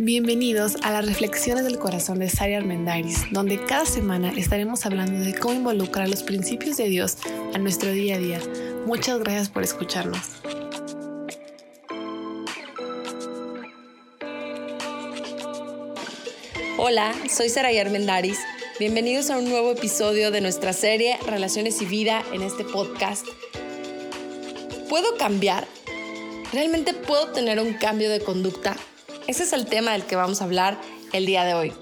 Bienvenidos a las Reflexiones del Corazón de Sari Armendariz, donde cada semana estaremos hablando de cómo involucrar los principios de Dios a nuestro día a día. Muchas gracias por escucharnos. Hola, soy Sara Armendariz. Bienvenidos a un nuevo episodio de nuestra serie Relaciones y Vida en este podcast. ¿Puedo cambiar? ¿Realmente puedo tener un cambio de conducta? Ese es el tema del que vamos a hablar el día de hoy.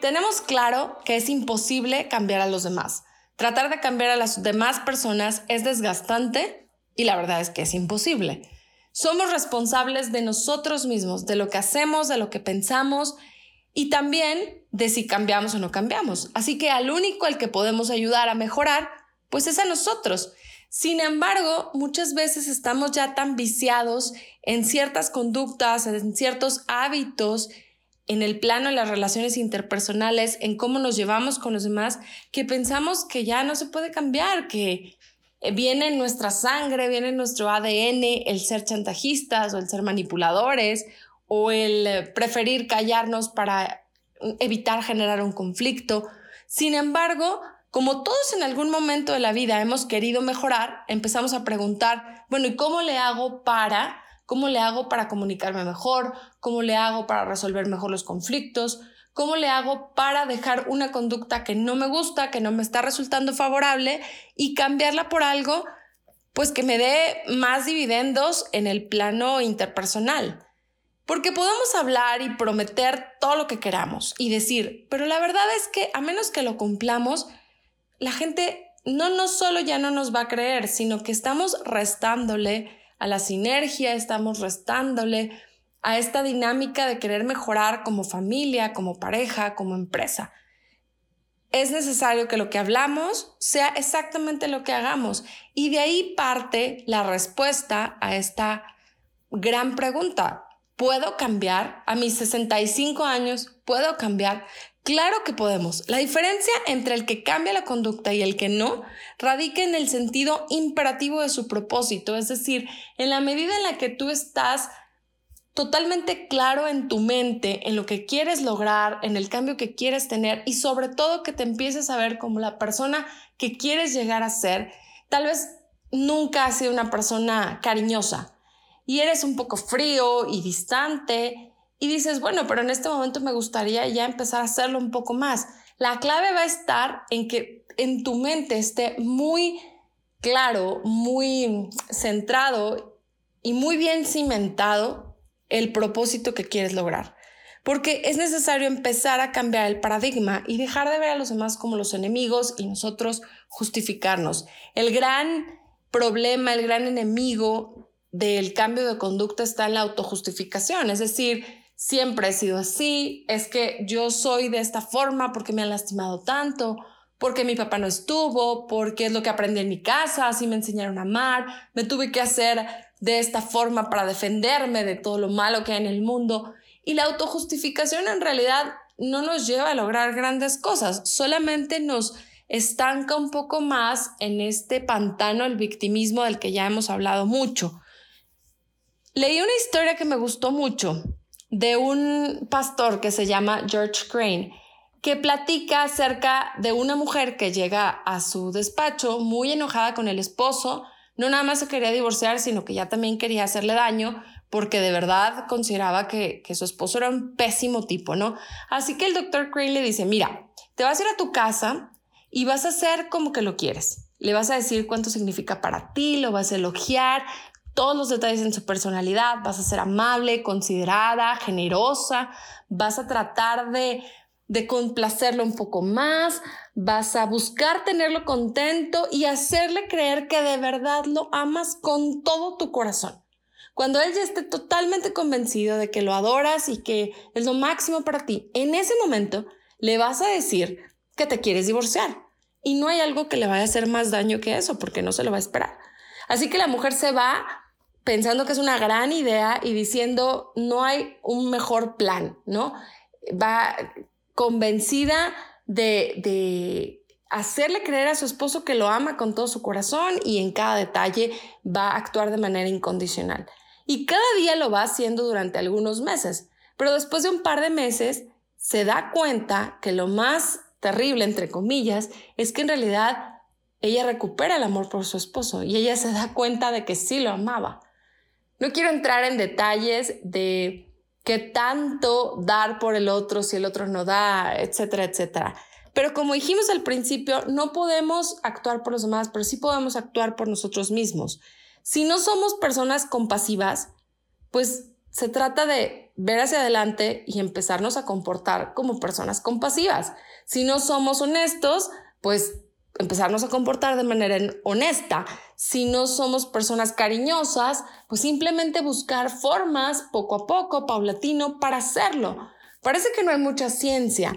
Tenemos claro que es imposible cambiar a los demás. Tratar de cambiar a las demás personas es desgastante y la verdad es que es imposible. Somos responsables de nosotros mismos, de lo que hacemos, de lo que pensamos y también de si cambiamos o no cambiamos. Así que al único al que podemos ayudar a mejorar, pues es a nosotros. Sin embargo, muchas veces estamos ya tan viciados en ciertas conductas, en ciertos hábitos, en el plano de las relaciones interpersonales, en cómo nos llevamos con los demás, que pensamos que ya no se puede cambiar, que viene en nuestra sangre, viene en nuestro ADN el ser chantajistas o el ser manipuladores o el preferir callarnos para evitar generar un conflicto. Sin embargo, como todos en algún momento de la vida hemos querido mejorar, empezamos a preguntar, bueno, ¿y cómo le hago para? ¿Cómo le hago para comunicarme mejor? ¿Cómo le hago para resolver mejor los conflictos? ¿Cómo le hago para dejar una conducta que no me gusta, que no me está resultando favorable y cambiarla por algo pues que me dé más dividendos en el plano interpersonal? Porque podemos hablar y prometer todo lo que queramos y decir, pero la verdad es que a menos que lo cumplamos, la gente no, no solo ya no nos va a creer, sino que estamos restándole a la sinergia, estamos restándole a esta dinámica de querer mejorar como familia, como pareja, como empresa. Es necesario que lo que hablamos sea exactamente lo que hagamos y de ahí parte la respuesta a esta gran pregunta. ¿Puedo cambiar? A mis 65 años, ¿puedo cambiar? Claro que podemos. La diferencia entre el que cambia la conducta y el que no radica en el sentido imperativo de su propósito, es decir, en la medida en la que tú estás totalmente claro en tu mente, en lo que quieres lograr, en el cambio que quieres tener y sobre todo que te empieces a ver como la persona que quieres llegar a ser. Tal vez nunca has sido una persona cariñosa y eres un poco frío y distante y dices, bueno, pero en este momento me gustaría ya empezar a hacerlo un poco más. La clave va a estar en que en tu mente esté muy claro, muy centrado y muy bien cimentado el propósito que quieres lograr. Porque es necesario empezar a cambiar el paradigma y dejar de ver a los demás como los enemigos y nosotros justificarnos. El gran problema, el gran enemigo del cambio de conducta está en la autojustificación, es decir, siempre he sido así, es que yo soy de esta forma porque me han lastimado tanto, porque mi papá no estuvo, porque es lo que aprendí en mi casa, así me enseñaron a amar, me tuve que hacer de esta forma para defenderme de todo lo malo que hay en el mundo. Y la autojustificación en realidad no nos lleva a lograr grandes cosas, solamente nos estanca un poco más en este pantano el victimismo del que ya hemos hablado mucho. Leí una historia que me gustó mucho de un pastor que se llama George Crane, que platica acerca de una mujer que llega a su despacho muy enojada con el esposo, no nada más se quería divorciar, sino que ya también quería hacerle daño porque de verdad consideraba que, que su esposo era un pésimo tipo, ¿no? Así que el doctor Crane le dice, mira, te vas a ir a tu casa y vas a hacer como que lo quieres. Le vas a decir cuánto significa para ti, lo vas a elogiar, todos los detalles en su personalidad, vas a ser amable, considerada, generosa, vas a tratar de, de complacerlo un poco más, vas a buscar tenerlo contento y hacerle creer que de verdad lo amas con todo tu corazón. Cuando él ya esté totalmente convencido de que lo adoras y que es lo máximo para ti, en ese momento le vas a decir que te quieres divorciar. Y no hay algo que le vaya a hacer más daño que eso, porque no se lo va a esperar. Así que la mujer se va pensando que es una gran idea y diciendo no hay un mejor plan, ¿no? Va convencida de, de hacerle creer a su esposo que lo ama con todo su corazón y en cada detalle va a actuar de manera incondicional. Y cada día lo va haciendo durante algunos meses. Pero después de un par de meses se da cuenta que lo más terrible, entre comillas, es que en realidad ella recupera el amor por su esposo y ella se da cuenta de que sí lo amaba. No quiero entrar en detalles de qué tanto dar por el otro si el otro no da, etcétera, etcétera. Pero como dijimos al principio, no podemos actuar por los demás, pero sí podemos actuar por nosotros mismos. Si no somos personas compasivas, pues se trata de ver hacia adelante y empezarnos a comportar como personas compasivas. Si no somos honestos, pues empezarnos a comportar de manera honesta. Si no somos personas cariñosas, pues simplemente buscar formas poco a poco, paulatino, para hacerlo. Parece que no hay mucha ciencia,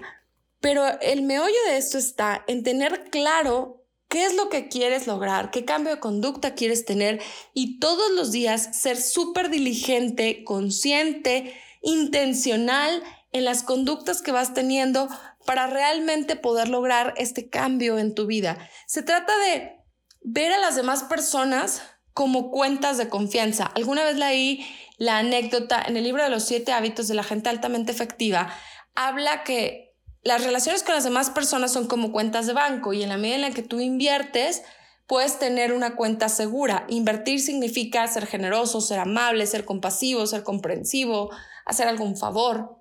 pero el meollo de esto está en tener claro qué es lo que quieres lograr, qué cambio de conducta quieres tener y todos los días ser súper diligente, consciente, intencional en las conductas que vas teniendo para realmente poder lograr este cambio en tu vida. Se trata de ver a las demás personas como cuentas de confianza. Alguna vez leí la anécdota en el libro de los siete hábitos de la gente altamente efectiva. Habla que las relaciones con las demás personas son como cuentas de banco y en la medida en la que tú inviertes, puedes tener una cuenta segura. Invertir significa ser generoso, ser amable, ser compasivo, ser comprensivo, hacer algún favor,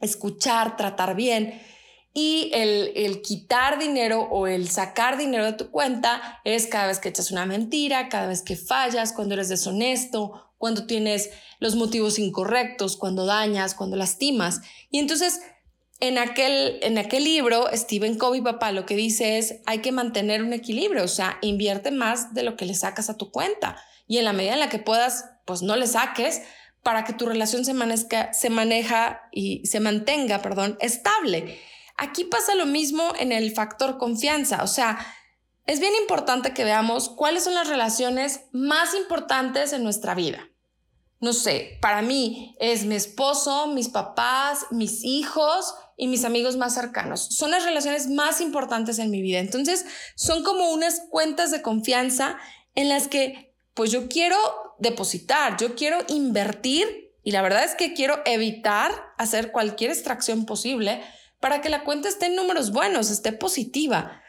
escuchar, tratar bien. Y el, quitar dinero o el sacar dinero de tu cuenta es cada vez que echas una mentira, cada vez que fallas, cuando eres deshonesto, cuando tienes los motivos incorrectos, cuando dañas, cuando lastimas. Y entonces en aquel, en aquel libro, Stephen Covey, papá, lo que dice es, hay que mantener un equilibrio, o sea, invierte más de lo que le sacas a tu cuenta. Y en la medida en la que puedas, pues no le saques para que tu relación se, se maneja y se mantenga, perdón, estable. Aquí pasa lo mismo en el factor confianza, o sea, es bien importante que veamos cuáles son las relaciones más importantes en nuestra vida. No sé, para mí es mi esposo, mis papás, mis hijos y mis amigos más cercanos. Son las relaciones más importantes en mi vida. Entonces, son como unas cuentas de confianza en las que pues yo quiero depositar, yo quiero invertir y la verdad es que quiero evitar hacer cualquier extracción posible para que la cuenta esté en números buenos, esté positiva.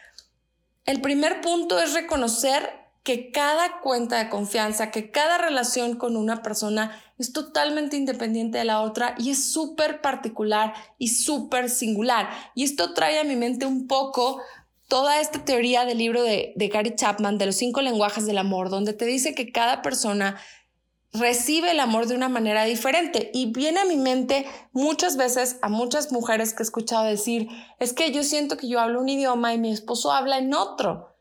El primer punto es reconocer que cada cuenta de confianza, que cada relación con una persona es totalmente independiente de la otra y es súper particular y súper singular. Y esto trae a mi mente un poco toda esta teoría del libro de, de Gary Chapman, de los cinco lenguajes del amor, donde te dice que cada persona recibe el amor de una manera diferente. Y viene a mi mente muchas veces a muchas mujeres que he escuchado decir, es que yo siento que yo hablo un idioma y mi esposo habla en otro.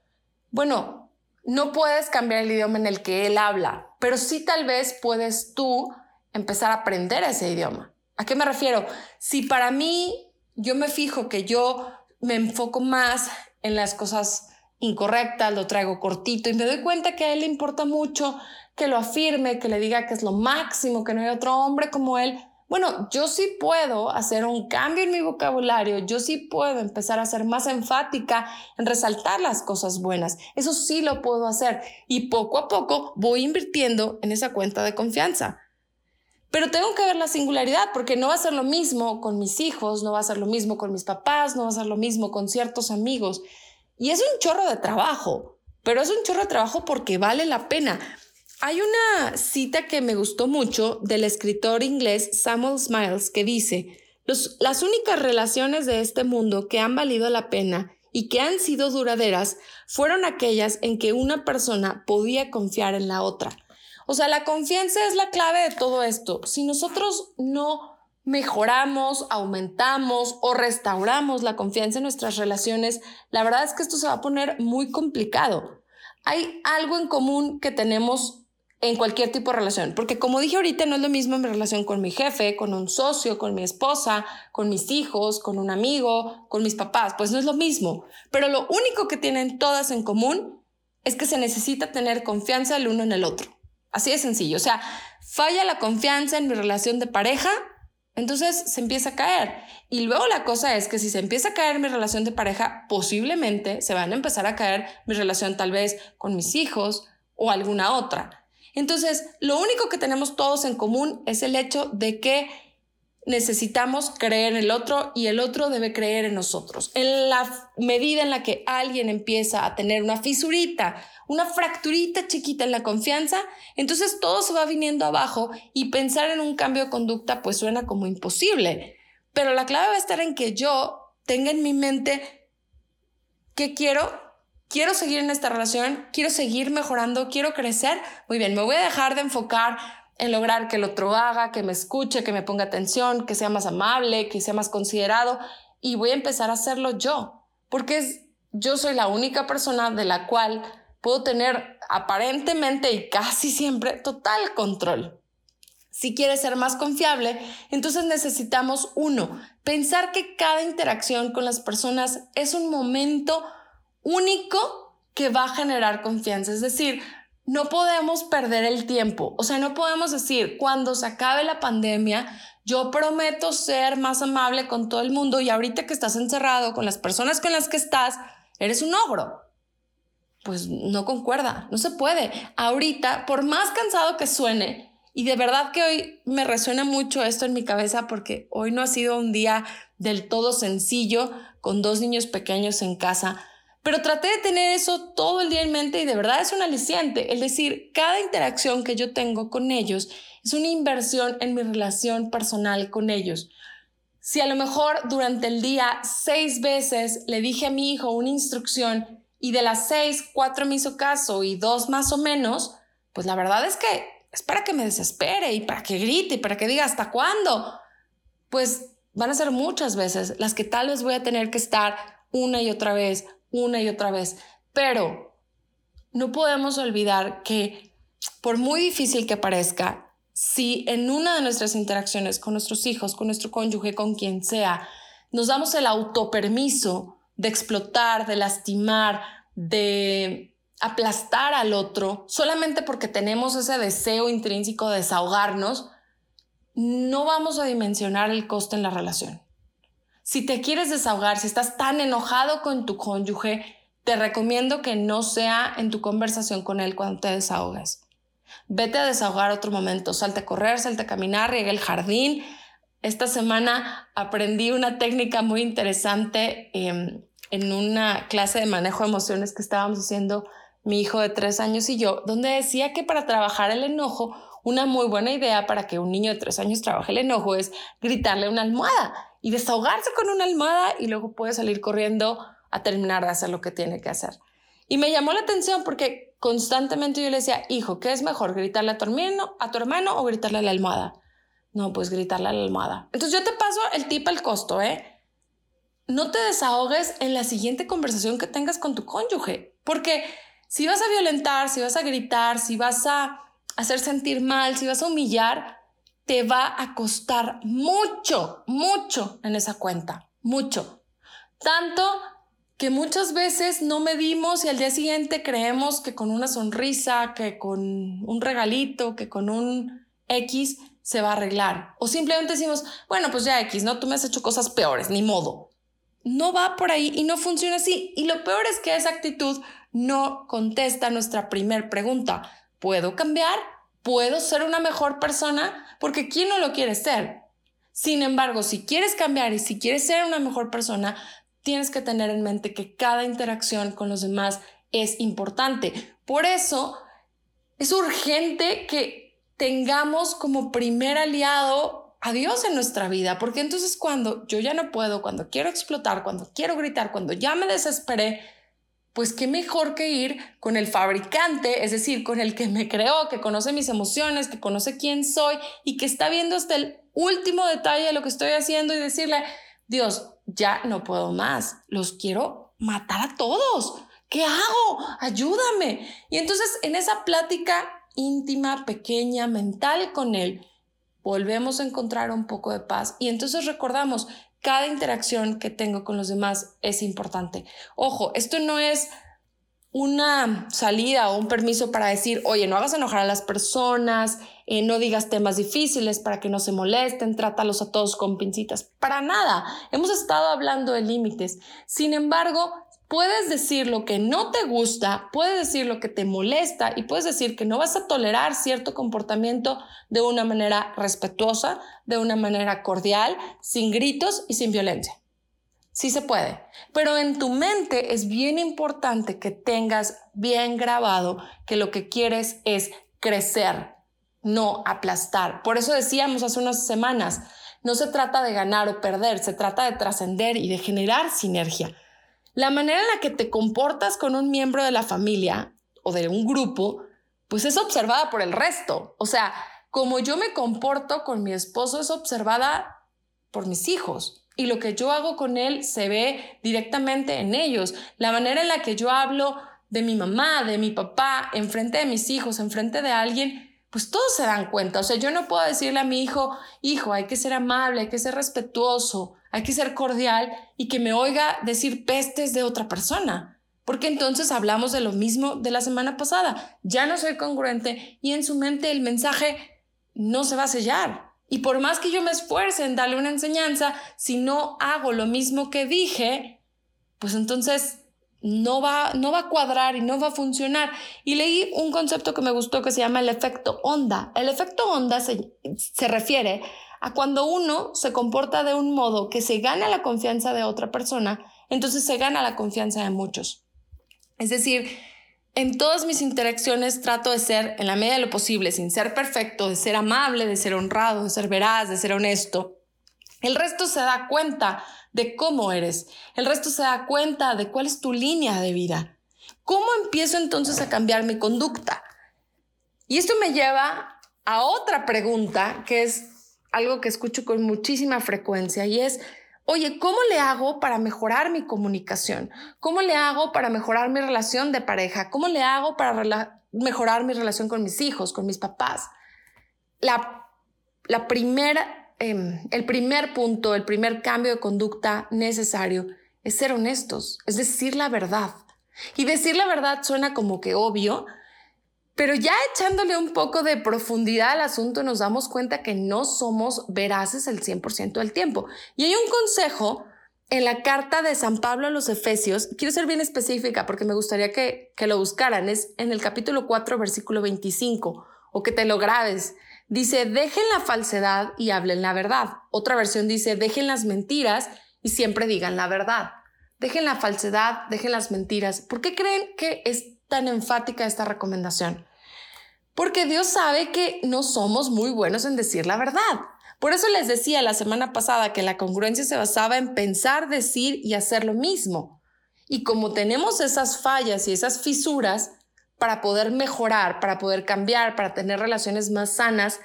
Bueno, no puedes cambiar el idioma en el que él habla, pero sí tal vez puedes tú empezar a aprender ese idioma. ¿A qué me refiero? Si para mí yo me fijo que yo me enfoco más en las cosas incorrectas, lo traigo cortito y me doy cuenta que a él le importa mucho que lo afirme, que le diga que es lo máximo, que no hay otro hombre como él, bueno, yo sí puedo hacer un cambio en mi vocabulario, yo sí puedo empezar a ser más enfática en resaltar las cosas buenas, eso sí lo puedo hacer y poco a poco voy invirtiendo en esa cuenta de confianza. Pero tengo que ver la singularidad porque no va a ser lo mismo con mis hijos, no va a ser lo mismo con mis papás, no va a ser lo mismo con ciertos amigos. Y es un chorro de trabajo, pero es un chorro de trabajo porque vale la pena. Hay una cita que me gustó mucho del escritor inglés Samuel Smiles que dice, las únicas relaciones de este mundo que han valido la pena y que han sido duraderas fueron aquellas en que una persona podía confiar en la otra. O sea, la confianza es la clave de todo esto. Si nosotros no mejoramos, aumentamos o restauramos la confianza en nuestras relaciones, la verdad es que esto se va a poner muy complicado. Hay algo en común que tenemos en cualquier tipo de relación. Porque como dije ahorita, no es lo mismo mi relación con mi jefe, con un socio, con mi esposa, con mis hijos, con un amigo, con mis papás. Pues no es lo mismo. Pero lo único que tienen todas en común es que se necesita tener confianza el uno en el otro. Así de sencillo. O sea, falla la confianza en mi relación de pareja, entonces se empieza a caer. Y luego la cosa es que si se empieza a caer mi relación de pareja, posiblemente se van a empezar a caer mi relación tal vez con mis hijos o alguna otra. Entonces, lo único que tenemos todos en común es el hecho de que necesitamos creer en el otro y el otro debe creer en nosotros. En la medida en la que alguien empieza a tener una fisurita, una fracturita chiquita en la confianza, entonces todo se va viniendo abajo y pensar en un cambio de conducta pues suena como imposible. Pero la clave va a estar en que yo tenga en mi mente qué quiero, quiero seguir en esta relación, quiero seguir mejorando, quiero crecer. Muy bien, me voy a dejar de enfocar en lograr que el otro haga, que me escuche, que me ponga atención, que sea más amable, que sea más considerado y voy a empezar a hacerlo yo, porque es, yo soy la única persona de la cual puedo tener aparentemente y casi siempre total control. Si quieres ser más confiable, entonces necesitamos uno, pensar que cada interacción con las personas es un momento único que va a generar confianza. Es decir, no podemos perder el tiempo. O sea, no podemos decir, cuando se acabe la pandemia, yo prometo ser más amable con todo el mundo y ahorita que estás encerrado con las personas con las que estás, eres un ogro. Pues no concuerda, no se puede. Ahorita, por más cansado que suene, y de verdad que hoy me resuena mucho esto en mi cabeza porque hoy no ha sido un día del todo sencillo con dos niños pequeños en casa, pero traté de tener eso todo el día en mente y de verdad es un aliciente. Es decir, cada interacción que yo tengo con ellos es una inversión en mi relación personal con ellos. Si a lo mejor durante el día seis veces le dije a mi hijo una instrucción y de las seis, cuatro me hizo caso y dos más o menos, pues la verdad es que es para que me desespere y para que grite y para que diga hasta cuándo. Pues van a ser muchas veces las que tal vez voy a tener que estar una y otra vez una y otra vez. Pero no podemos olvidar que por muy difícil que parezca, si en una de nuestras interacciones con nuestros hijos, con nuestro cónyuge, con quien sea, nos damos el autopermiso de explotar, de lastimar, de aplastar al otro, solamente porque tenemos ese deseo intrínseco de desahogarnos, no vamos a dimensionar el coste en la relación. Si te quieres desahogar, si estás tan enojado con tu cónyuge, te recomiendo que no sea en tu conversación con él cuando te desahogues. Vete a desahogar otro momento, salte a correr, salte a caminar, riega el jardín. Esta semana aprendí una técnica muy interesante em, en una clase de manejo de emociones que estábamos haciendo mi hijo de tres años y yo, donde decía que para trabajar el enojo, una muy buena idea para que un niño de tres años trabaje el enojo es gritarle una almohada y desahogarse con una almohada y luego puede salir corriendo a terminar de hacer lo que tiene que hacer. Y me llamó la atención porque constantemente yo le decía, hijo, ¿qué es mejor? ¿Gritarle a tu hermano, a tu hermano o gritarle a la almohada? No, pues gritarle a la almohada. Entonces yo te paso el tip al costo, ¿eh? No te desahogues en la siguiente conversación que tengas con tu cónyuge, porque si vas a violentar, si vas a gritar, si vas a hacer sentir mal, si vas a humillar, te va a costar mucho, mucho en esa cuenta, mucho. Tanto que muchas veces no medimos y al día siguiente creemos que con una sonrisa, que con un regalito, que con un X se va a arreglar. O simplemente decimos, bueno, pues ya X, ¿no? Tú me has hecho cosas peores, ni modo. No va por ahí y no funciona así. Y lo peor es que esa actitud no contesta nuestra primer pregunta. ¿Puedo cambiar? ¿Puedo ser una mejor persona? porque ¿quién no lo quiere ser? Sin embargo, si quieres cambiar y si quieres ser una mejor persona, tienes que tener en mente que cada interacción con los demás es importante. Por eso es urgente que tengamos como primer aliado a Dios en nuestra vida, porque entonces cuando yo ya no puedo, cuando quiero explotar, cuando quiero gritar, cuando ya me desesperé, pues qué mejor que ir con el fabricante, es decir, con el que me creó, que conoce mis emociones, que conoce quién soy y que está viendo hasta el último detalle de lo que estoy haciendo y decirle, Dios, ya no puedo más, los quiero matar a todos. ¿Qué hago? Ayúdame. Y entonces en esa plática íntima, pequeña, mental con Él, volvemos a encontrar un poco de paz y entonces recordamos, cada interacción que tengo con los demás es importante. Ojo, esto no es una salida o un permiso para decir, oye, no hagas enojar a las personas, eh, no digas temas difíciles para que no se molesten, trátalos a todos con pincitas. Para nada. Hemos estado hablando de límites. Sin embargo, puedes decir lo que no te gusta, puedes decir lo que te molesta y puedes decir que no vas a tolerar cierto comportamiento de una manera respetuosa, de una manera cordial, sin gritos y sin violencia. Sí se puede, pero en tu mente es bien importante que tengas bien grabado que lo que quieres es crecer, no aplastar. Por eso decíamos hace unas semanas, no se trata de ganar o perder, se trata de trascender y de generar sinergia. La manera en la que te comportas con un miembro de la familia o de un grupo, pues es observada por el resto. O sea, como yo me comporto con mi esposo es observada por mis hijos y lo que yo hago con él se ve directamente en ellos. La manera en la que yo hablo de mi mamá, de mi papá, enfrente de mis hijos, enfrente de alguien, pues todos se dan cuenta. O sea, yo no puedo decirle a mi hijo, hijo, hay que ser amable, hay que ser respetuoso, hay que ser cordial y que me oiga decir pestes de otra persona. Porque entonces hablamos de lo mismo de la semana pasada. Ya no soy congruente y en su mente el mensaje no se va a sellar. Y por más que yo me esfuerce en darle una enseñanza, si no hago lo mismo que dije, pues entonces no va, no va a cuadrar y no va a funcionar. Y leí un concepto que me gustó que se llama el efecto onda. El efecto onda se, se refiere a cuando uno se comporta de un modo que se gana la confianza de otra persona, entonces se gana la confianza de muchos. Es decir, en todas mis interacciones trato de ser, en la medida de lo posible, sin ser perfecto, de ser amable, de ser honrado, de ser veraz, de ser honesto. El resto se da cuenta de cómo eres. El resto se da cuenta de cuál es tu línea de vida. ¿Cómo empiezo entonces a cambiar mi conducta? Y esto me lleva a otra pregunta que es algo que escucho con muchísima frecuencia y es, oye, ¿cómo le hago para mejorar mi comunicación? ¿Cómo le hago para mejorar mi relación de pareja? ¿Cómo le hago para mejorar mi relación con mis hijos, con mis papás? La, la primera Em, el primer punto, el primer cambio de conducta necesario es ser honestos, es decir la verdad. Y decir la verdad suena como que obvio, pero ya echándole un poco de profundidad al asunto nos damos cuenta que no somos veraces el 100% del tiempo. Y hay un consejo en la carta de San Pablo a los Efesios, quiero ser bien específica porque me gustaría que, que lo buscaran, es en el capítulo 4, versículo 25, o que te lo grabes. Dice, dejen la falsedad y hablen la verdad. Otra versión dice, dejen las mentiras y siempre digan la verdad. Dejen la falsedad, dejen las mentiras. ¿Por qué creen que es tan enfática esta recomendación? Porque Dios sabe que no somos muy buenos en decir la verdad. Por eso les decía la semana pasada que la congruencia se basaba en pensar, decir y hacer lo mismo. Y como tenemos esas fallas y esas fisuras, para poder mejorar, para poder cambiar, para tener relaciones más sanas,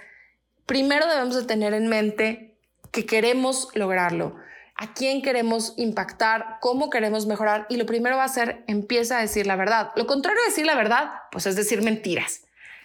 primero debemos de tener en mente que queremos lograrlo, a quién queremos impactar, cómo queremos mejorar y lo primero va a ser empieza a decir la verdad. Lo contrario de decir la verdad, pues es decir mentiras.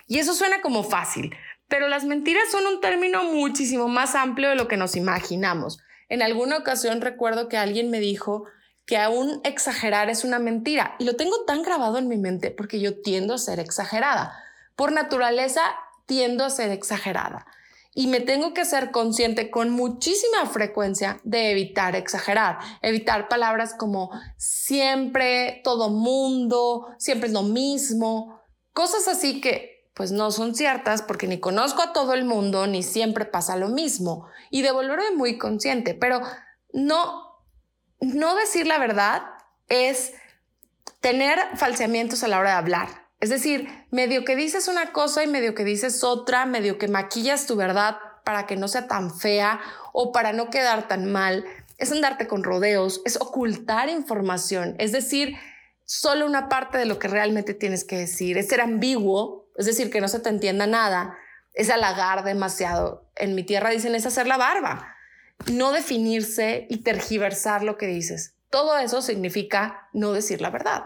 Y eso suena como fácil, pero las mentiras son un término muchísimo más amplio de lo que nos imaginamos. En alguna ocasión recuerdo que alguien me dijo, que aún exagerar es una mentira. Y lo tengo tan grabado en mi mente porque yo tiendo a ser exagerada. Por naturaleza, tiendo a ser exagerada. Y me tengo que ser consciente con muchísima frecuencia de evitar exagerar, evitar palabras como siempre, todo mundo, siempre es lo mismo, cosas así que pues no son ciertas porque ni conozco a todo el mundo ni siempre pasa lo mismo y devolverme muy consciente, pero no no decir la verdad es tener falseamientos a la hora de hablar. Es decir, medio que dices una cosa y medio que dices otra, medio que maquillas tu verdad para que no sea tan fea o para no quedar tan mal. Es andarte con rodeos, es ocultar información, es decir, solo una parte de lo que realmente tienes que decir, es ser ambiguo, es decir, que no se te entienda nada, es halagar demasiado. En mi tierra dicen es hacer la barba no definirse y tergiversar lo que dices. Todo eso significa no decir la verdad.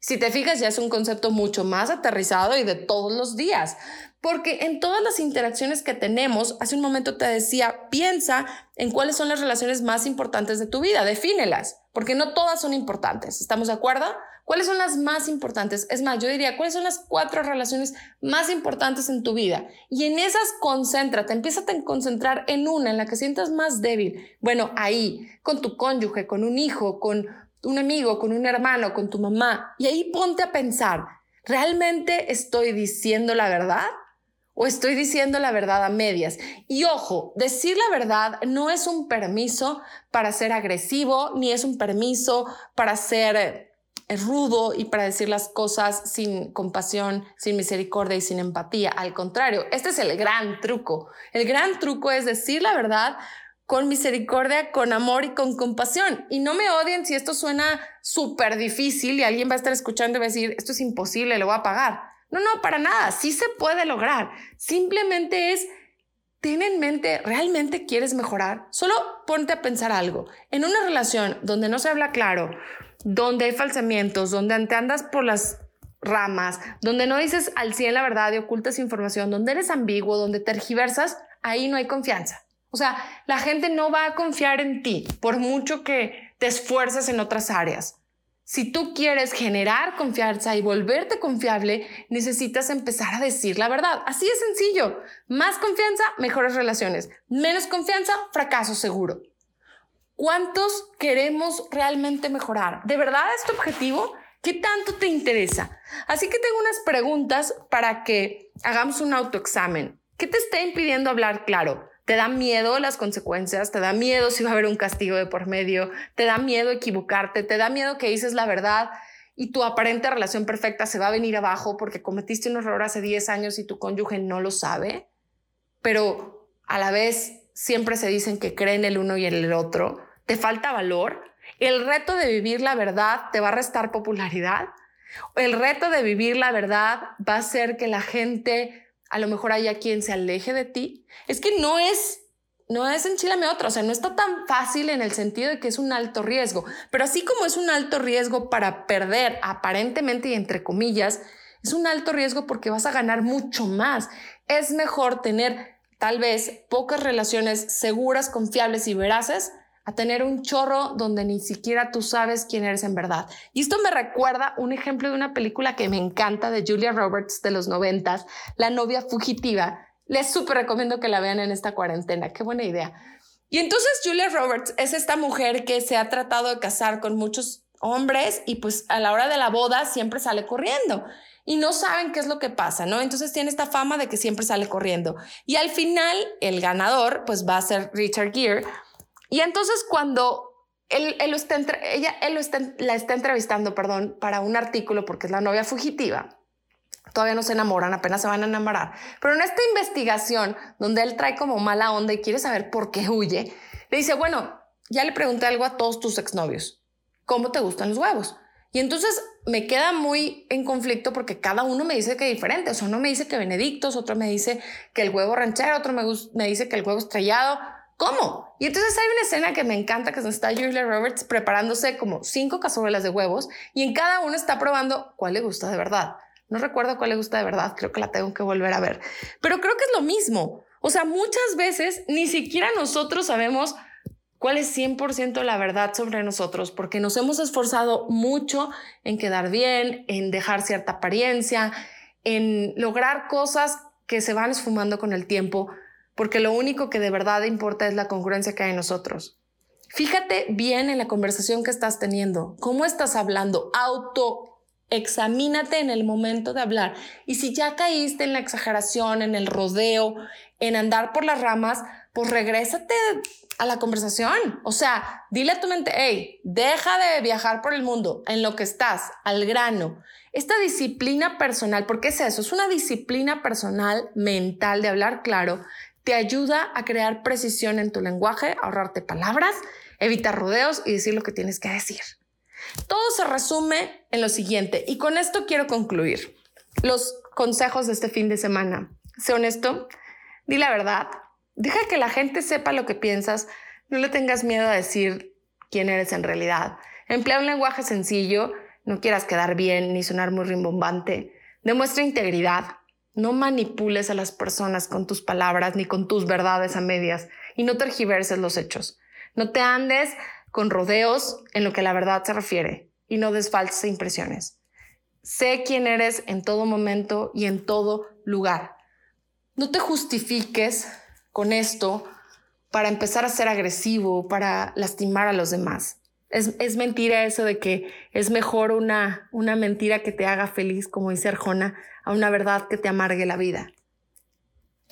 Si te fijas, ya es un concepto mucho más aterrizado y de todos los días, porque en todas las interacciones que tenemos, hace un momento te decía, piensa en cuáles son las relaciones más importantes de tu vida, defínelas, porque no todas son importantes. ¿Estamos de acuerdo? ¿Cuáles son las más importantes? Es más, yo diría, ¿cuáles son las cuatro relaciones más importantes en tu vida? Y en esas concéntrate, empieza a concentrar en una en la que sientas más débil. Bueno, ahí, con tu cónyuge, con un hijo, con un amigo, con un hermano, con tu mamá. Y ahí ponte a pensar, ¿realmente estoy diciendo la verdad? ¿O estoy diciendo la verdad a medias? Y ojo, decir la verdad no es un permiso para ser agresivo, ni es un permiso para ser rudo y para decir las cosas sin compasión, sin misericordia y sin empatía. Al contrario, este es el gran truco. El gran truco es decir la verdad con misericordia, con amor y con compasión. Y no me odien si esto suena súper difícil y alguien va a estar escuchando y va a decir, esto es imposible, lo voy a pagar. No, no, para nada, sí se puede lograr. Simplemente es, ten en mente, ¿realmente quieres mejorar? Solo ponte a pensar algo. En una relación donde no se habla claro, donde hay falsamientos, donde te andas por las ramas, donde no dices al 100 la verdad y ocultas información, donde eres ambiguo, donde tergiversas, ahí no hay confianza. O sea, la gente no va a confiar en ti por mucho que te esfuerces en otras áreas. Si tú quieres generar confianza y volverte confiable, necesitas empezar a decir la verdad. Así es sencillo. Más confianza, mejores relaciones. Menos confianza, fracaso seguro. ¿Cuántos queremos realmente mejorar? ¿De verdad es tu objetivo? ¿Qué tanto te interesa? Así que tengo unas preguntas para que hagamos un autoexamen. ¿Qué te está impidiendo hablar claro? te da miedo las consecuencias, te da miedo si va a haber un castigo de por medio, te da miedo equivocarte, te da miedo que dices la verdad y tu aparente relación perfecta se va a venir abajo porque cometiste un error hace 10 años y tu cónyuge no lo sabe, pero a la vez siempre se dicen que creen el uno y el otro, te falta valor, el reto de vivir la verdad te va a restar popularidad, el reto de vivir la verdad va a hacer que la gente a lo mejor haya quien se aleje de ti. Es que no es, no es enchilame otra, o sea, no está tan fácil en el sentido de que es un alto riesgo, pero así como es un alto riesgo para perder aparentemente y entre comillas, es un alto riesgo porque vas a ganar mucho más. Es mejor tener tal vez pocas relaciones seguras, confiables y veraces a tener un chorro donde ni siquiera tú sabes quién eres en verdad. Y esto me recuerda un ejemplo de una película que me encanta de Julia Roberts de los noventas, La novia fugitiva. Les súper recomiendo que la vean en esta cuarentena. Qué buena idea. Y entonces Julia Roberts es esta mujer que se ha tratado de casar con muchos hombres y pues a la hora de la boda siempre sale corriendo y no saben qué es lo que pasa, ¿no? Entonces tiene esta fama de que siempre sale corriendo. Y al final el ganador pues va a ser Richard Gere y entonces cuando él, ella, él está, la está entrevistando, perdón, para un artículo porque es la novia fugitiva, todavía no se enamoran, apenas se van a enamorar. Pero en esta investigación, donde él trae como mala onda y quiere saber por qué huye, le dice, bueno, ya le pregunté algo a todos tus exnovios, ¿cómo te gustan los huevos? Y entonces me queda muy en conflicto porque cada uno me dice que es diferente. Uno me dice que benedictos, otro me dice que el huevo ranchero, otro me, me dice que el huevo estrellado. ¿Cómo? Y entonces hay una escena que me encanta, que está Julia Roberts preparándose como cinco cazuelas de huevos y en cada uno está probando cuál le gusta de verdad. No recuerdo cuál le gusta de verdad, creo que la tengo que volver a ver. Pero creo que es lo mismo. O sea, muchas veces ni siquiera nosotros sabemos cuál es 100% la verdad sobre nosotros, porque nos hemos esforzado mucho en quedar bien, en dejar cierta apariencia, en lograr cosas que se van esfumando con el tiempo, porque lo único que de verdad importa es la congruencia que hay en nosotros. Fíjate bien en la conversación que estás teniendo, cómo estás hablando, auto examínate en el momento de hablar. Y si ya caíste en la exageración, en el rodeo, en andar por las ramas, pues regrésate a la conversación. O sea, dile a tu mente, hey, deja de viajar por el mundo en lo que estás, al grano. Esta disciplina personal, porque es eso, es una disciplina personal mental de hablar claro te ayuda a crear precisión en tu lenguaje, ahorrarte palabras, evitar rodeos y decir lo que tienes que decir. Todo se resume en lo siguiente y con esto quiero concluir. Los consejos de este fin de semana. Sé honesto, di la verdad, deja que la gente sepa lo que piensas, no le tengas miedo a decir quién eres en realidad. Emplea un lenguaje sencillo, no quieras quedar bien ni sonar muy rimbombante. Demuestra integridad, no manipules a las personas con tus palabras ni con tus verdades a medias y no tergiverses los hechos. No te andes con rodeos en lo que la verdad se refiere y no des impresiones. Sé quién eres en todo momento y en todo lugar. No te justifiques con esto para empezar a ser agresivo, para lastimar a los demás. Es, es, mentira eso de que es mejor una, una mentira que te haga feliz, como dice Arjona, a una verdad que te amargue la vida.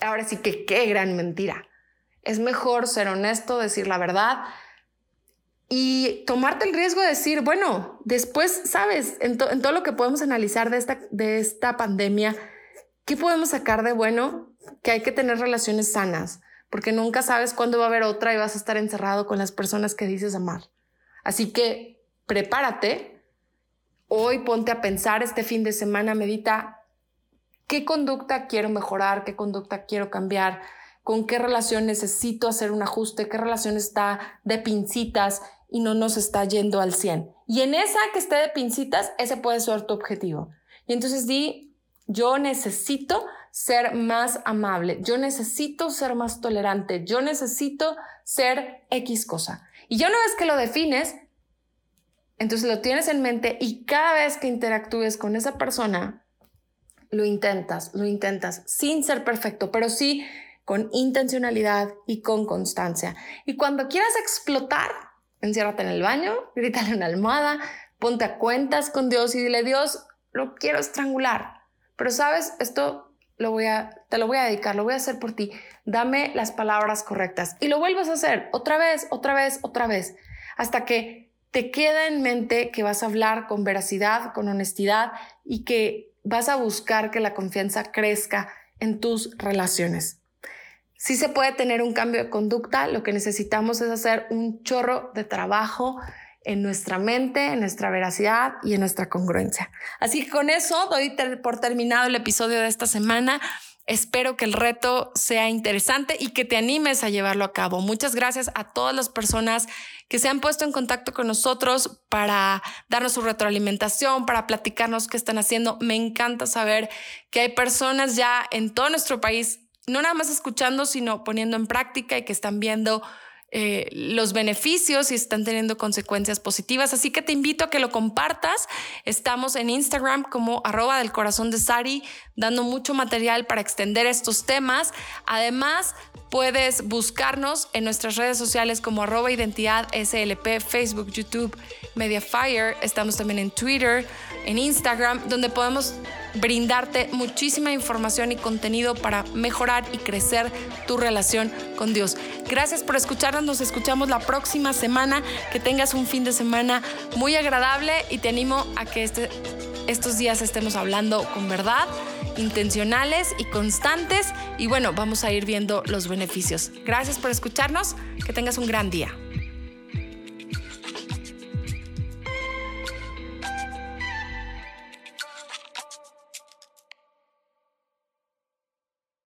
Ahora sí que qué gran mentira. Es mejor ser honesto, decir la verdad y tomarte el riesgo de decir, bueno, después, sabes, en, en todo lo que podemos analizar de esta, de esta pandemia, ¿qué podemos sacar de bueno? Que hay que tener relaciones sanas, porque nunca sabes cuándo va a haber otra y vas a estar encerrado con las personas que dices amar. Así que prepárate. Hoy ponte a pensar este fin de semana, medita qué conducta quiero mejorar, qué conducta quiero cambiar, con qué relación necesito hacer un ajuste, qué relación está de pincitas y no nos está yendo al 100. Y en esa que esté de pincitas, ese puede ser tu objetivo. Y entonces di, yo necesito ser más amable, yo necesito ser más tolerante, yo necesito ser X cosa. Y ya una vez que lo defines, entonces lo tienes en mente y cada vez que interactúes con esa persona, lo intentas, lo intentas sin ser perfecto, pero sí con intencionalidad y con constancia. Y cuando quieras explotar, enciérrate en el baño, grítale en la almohada, ponte a cuentas con Dios y dile, Dios, lo quiero estrangular. Pero sabes, esto lo voy a, te lo voy a dedicar, lo voy a hacer por ti. Dame las palabras correctas y lo vuelvas a hacer otra vez, otra vez, otra vez, hasta que te queda en mente que vas a hablar con veracidad, con honestidad y que vas a buscar que la confianza crezca en tus relaciones. Si se puede tener un cambio de conducta, lo que necesitamos es hacer un chorro de trabajo en nuestra mente, en nuestra veracidad y en nuestra congruencia. Así que con eso doy por terminado el episodio de esta semana. Espero que el reto sea interesante y que te animes a llevarlo a cabo. Muchas gracias a todas las personas que se han puesto en contacto con nosotros para darnos su retroalimentación, para platicarnos qué están haciendo. Me encanta saber que hay personas ya en todo nuestro país, no nada más escuchando, sino poniendo en práctica y que están viendo eh, los beneficios y están teniendo consecuencias positivas. Así que te invito a que lo compartas. Estamos en Instagram como arroba del corazón de Sari, dando mucho material para extender estos temas. Además, puedes buscarnos en nuestras redes sociales como arroba identidad SLP, Facebook, YouTube, Mediafire. Estamos también en Twitter, en Instagram, donde podemos brindarte muchísima información y contenido para mejorar y crecer tu relación con Dios. Gracias por escucharnos, nos escuchamos la próxima semana, que tengas un fin de semana muy agradable y te animo a que este, estos días estemos hablando con verdad, intencionales y constantes y bueno, vamos a ir viendo los beneficios. Gracias por escucharnos, que tengas un gran día.